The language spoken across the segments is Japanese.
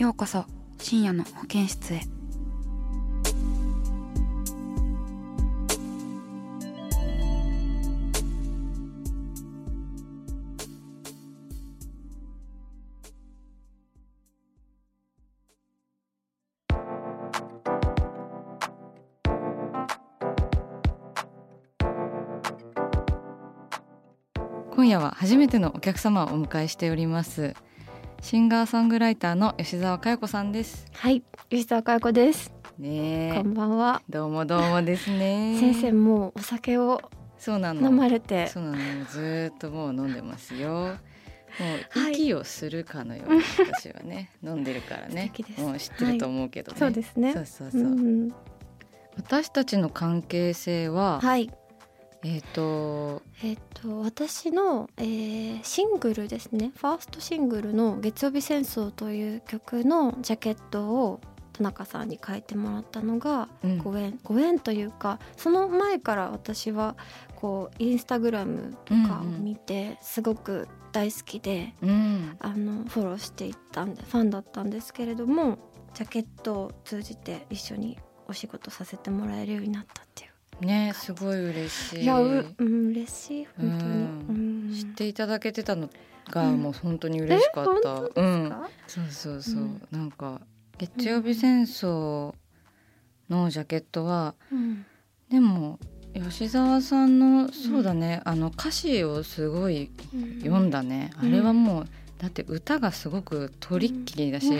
ようこそ深夜の保健室へ。今夜は初めてのお客様をお迎えしております。シンガーソングライターの吉澤佳代子さんです。はい、吉田佳代子です。ねえ。こんばんは。どうもどうもですね。先生もうお酒をそうなの。飲まれて、そうなの。ずーっともう飲んでますよ。もうはい息をするかのように私はね。飲んでるからね。もう知ってると思うけどね、そうですね。そうそうそう、ん、私たちの関係性は、はい。えっ、とえっ、と私の、えーシングルですね。ファーストシングルの月曜日戦争という曲のジャケットを田中さんに書いてもらったのがうんご縁、ご縁というかその前から私はこうインスタグラムとかを見てすごく大好きで、うんあのフォローしていったんでファンだったんですけれどもジャケットを通じて一緒にお仕事させてもらえるようになったっていう。ねすごい嬉しい。いやう、うん、嬉しい本当に。うん。うん。知っていただけてたのがうん。もう本当に嬉しかった、うん。かそうそうそう、うんなん。か月曜日戦争のジャケットはうん。でも吉澤さんのそうだね、あの歌詞をすごい読んだね、うん。あれはもうだって歌がすごくトリッキーだし、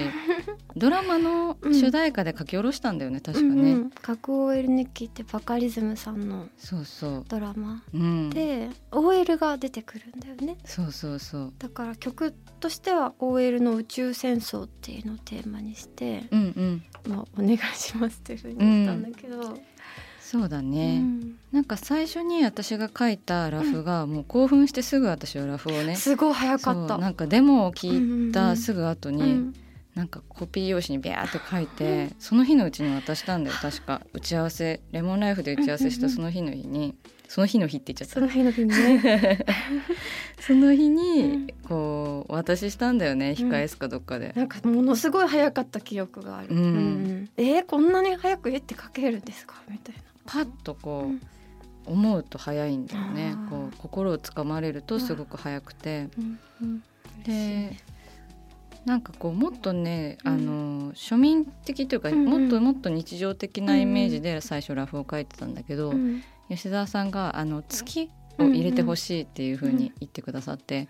ドラマの主題歌で書き下ろしたんだよね確かね、うん。うん核 OL 日記ってバカリズムさんのそうそう、ドラマ。うん、で OL が出てくるんだよね。そうそうそう。だから曲としては OL の宇宙戦争っていうのをテーマにして、うんうん。まあ、お願いしますっていうふうに言ったんだけど、そうだね、うん。なんか最初に私が書いたラフがもう興奮してすぐ私はラフをね、すごい早かった。なんかデモを聞いうんうんうんたすぐ後に、うんなんかコピー用紙にビャーって書いて、その日のうちに渡したんだよ。確か打ち合わせレモンライフで打ち合わせしたその日の日に、その日の日って言っちゃった。その日の日にね。その日にこうお渡ししたんだよね。控え室かどっかで、なんかものすごい早かった記憶がある。うん。えーこんなに早く絵って描けるんですか？みたいな。パッとこう、うん。思うと早いんだよね。こう心をつかまれるとすごく早くて、うん。うん。でなんかこうもっとね、うん。あの庶民的というか、うんうん。もっともっと日常的なイメージで最初ラフを書いてたんだけど、うん。吉澤さんがあの月を入れてほしいっていう風に言ってくださって、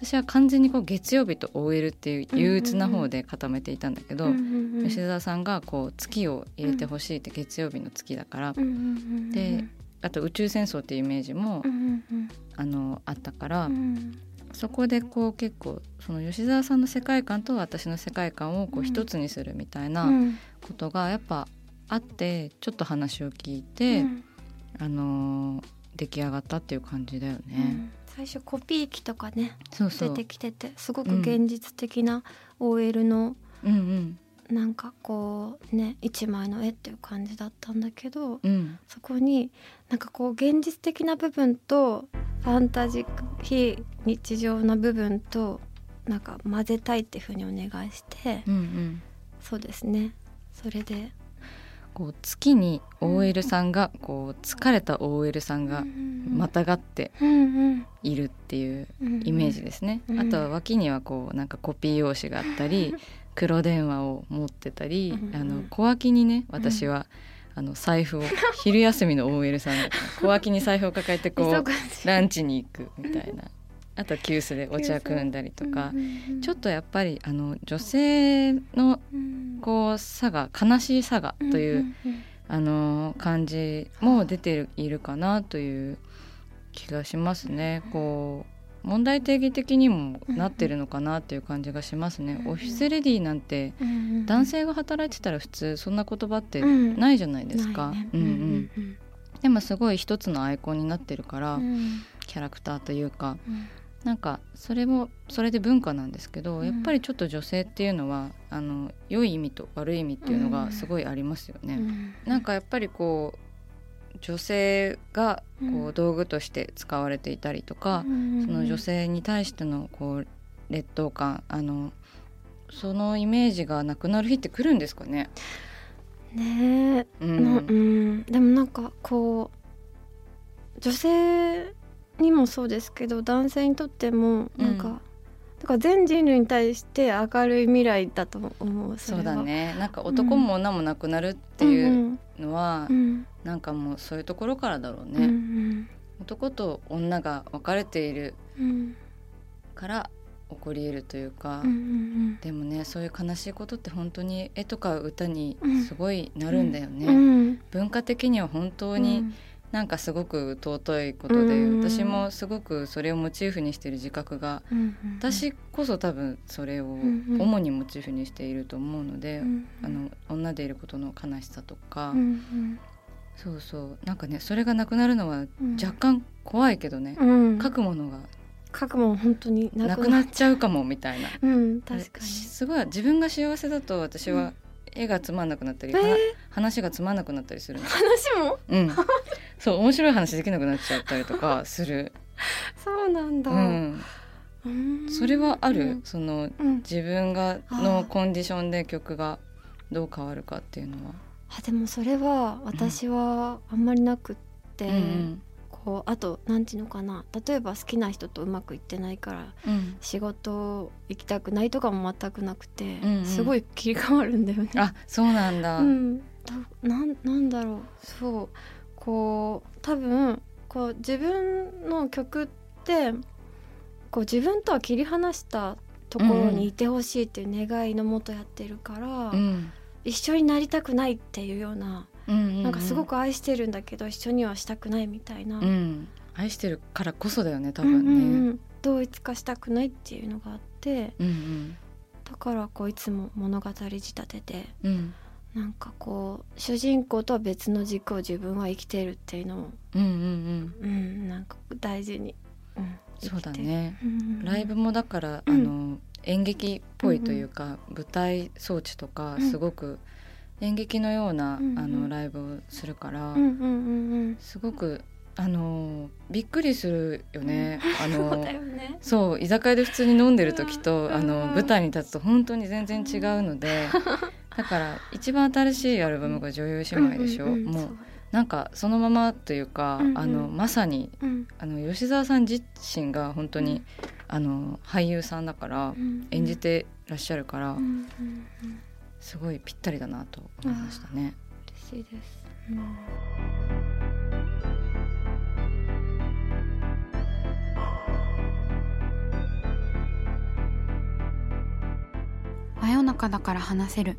私は完全にこう月曜日と OL っていう憂鬱な方で固めていたんだけど、うんうんうん吉澤さんがこう月を入れてほしいって月曜日の月だから、うんうんうんであと宇宙戦争っていうイメージも、うんうんあのあったから、うんそこでこう結構その吉澤さんの世界観と私の世界観をこううん一つにするみたいなうん。ことがやっぱあってちょっと話を聞いて、うん。あのー出来上がったっていう感じだようね。ん。最初コピー機とかね出てきててすごく現実的な OL のうんうん。なんかこうね一枚の絵っていう感じだったんだけどうん。そこになんかこう現実的な部分とファンタジック非日常な部分となんか混ぜたいっていうふうにお願いして、うんうん。そうですね。それで。こう月に OL さんがこう疲れた OL さんがまたがっているっていうイメージですね。あとは脇にはこうなん。かコピー用紙があったり黒電話を持ってたりあの小脇にね私は、あの財布を昼休みの OL さん 小脇に財布を抱えてこうランチに行くみたいな。あとは急須でお茶汲んだりとか、ちょっとやっぱりあの女性のこう差が悲しい差がという、あの感じも出ているかなという気がしますね。こう問題定義的にもなってるのかなっていう感じがしますね。オフィスレディーなんて男性が働いてたら普通そんな言葉ってないじゃないですか。うん。うんでもすごい一つのアイコンになってるから、キャラクターというか、なんかそれもそれで文化なんですけど、うん、やっぱりちょっと女性っていうのはあの良い意味と悪い意味っていうのがすごいありますよね。うん、なんかやっぱりこう女性がこう道具として使われていたりとか、うん、その女性に対してのこう劣等感あのそのイメージがなくなる日って来るんですかね？ねえ、うん、うん、でもなんかこう女性にもそうですけど男性にとってもなんか、うん、だから全人類に対して明るい未来だと思うそうだね。なんか男も女もなくなるっていうのは、うん、なんかもうそういうところからだろうね、うんうん、男と女が分かれているから起こり得るというか、うんうんうん、でもねそういう悲しいことって本当に絵とか歌にすごいなるんだよね、うん。うん、文化的には本当に、なんかすごく尊いことで、うん、私もすごくそれをモチーフにしている自覚が、うん、私こそ多分それを主にモチーフにしていると思うので、うん、あの女でいることの悲しさとか、そうそう。なんかねそれがなくなるのは若干怖いけどね、書くものが。書くも本当になくなっちゃう。かもみたいな、うん、確かに。すごい自分が幸せだと私は絵がつまんなくなったり、えー、話がつまんなくなったりする話も？うん そう面白い話できなくなっちゃったりとかする。そうなんだ、うん、それはある、うん、その、うん、自分がのコンディションで曲がどう変わるかっていうのは。あでもそれは私はあんまりなくって、うんうん。こうあと何て言うのかな。例えば好きな人とうまくいってないから、うん、仕事行きたくないとかも全くなくて、うんうん、すごい切り替わるんだよね。あそうなんだ、うん、なんなんだろう。そうこう多分こう自分の曲ってこう自分とは切り離したところにいてほしいっていう願いのもとやってるから、うん、一緒になりたくないっていうようななんかすごく愛してるんだけど一緒にはしたくないみたいな、うん、愛してるからこそだよね多分ね、うんうんうん、同一化したくないっていうのがあって、うんうん、だからこういつも物語仕立てて、うん、なんかこう主人公とは別の軸を自分は生きてるっていうのを、うんうんうん、うん、なんか大事に、うん、そうだね、うん。うん、ライブもだから、あの演劇っぽいというか、うんうん、舞台装置とかすごく、演劇のような、うんうん、あのライブをするから、うんうんうんうん、すごくあのびっくりするよね。あのそうね、そう居酒屋で普通に飲んでる時と、あの舞台に立つと本当に全然違うので、だから一番新しいアルバムが女優姉妹でしょ？うんうんうん、もうなんかそのままというか、うんうん、あのまさに、うん、あの吉沢さん自身が本当に、うん、あの俳優さんだから、演じてらっしゃるから。うんうんうん。すごいぴったりだなと思いましたね。嬉しいです、うん、真夜中だから話せる